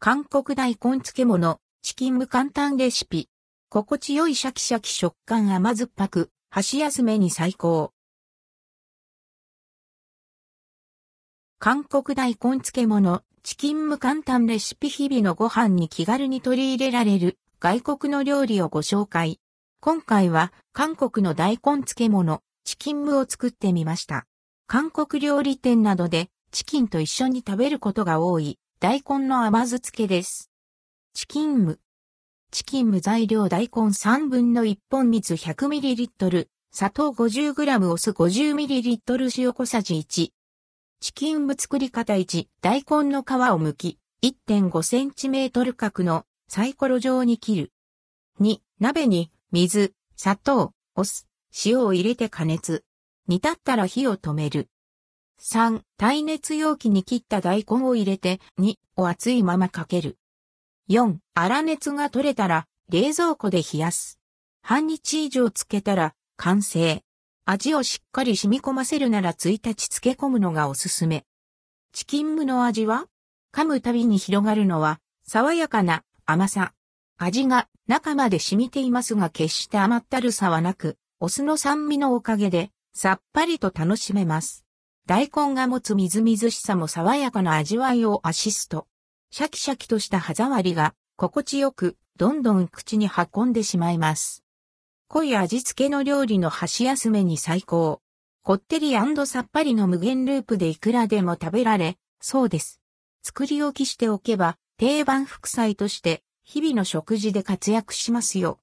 韓国大根漬物、チキン無簡単レシピ。心地よいシャキシャキ食感甘酸っぱく、箸休めに最高。韓国大根漬物、チキン無簡単レシピ日々のご飯に気軽に取り入れられる外国の料理をご紹介。今回は韓国の大根漬物、チキン無を作ってみました。韓国料理店などでチキンと一緒に食べることが多い大根の甘酢漬けです。チキン無。チキン無材料大根3分の1本水 100ml、砂糖 50g お酢 50ml 塩小さじ1。チキン無作り方1、大根の皮を剥き、1.5cm 角のサイコロ状に切る。2、鍋に水、砂糖、お酢、塩を入れて加熱。煮立ったら火を止める。3、耐熱容器に切った大根を入れて、2を熱いままかける。4、粗熱が取れたら、冷蔵庫で冷やす。半日以上つけたら、完成。味をしっかり染み込ませるなら1日漬け込むのがおすすめ。チキンムの味は噛むたびに広がるのは、爽やかな甘さ。味が中まで染みていますが決して甘ったるさはなく、お酢の酸味のおかげで、さっぱりと楽しめます。大根が持つみずみずしさも爽やかな味わいをアシスト。シャキシャキとした歯触りが心地よく、どんどん口に運んでしまいます。濃い味付けの料理の箸休めに最高。こってりさっぱりの無限ループでいくらでも食べられ、そうです。作り置きしておけば、定番副菜として、日々の食事で活躍しますよ。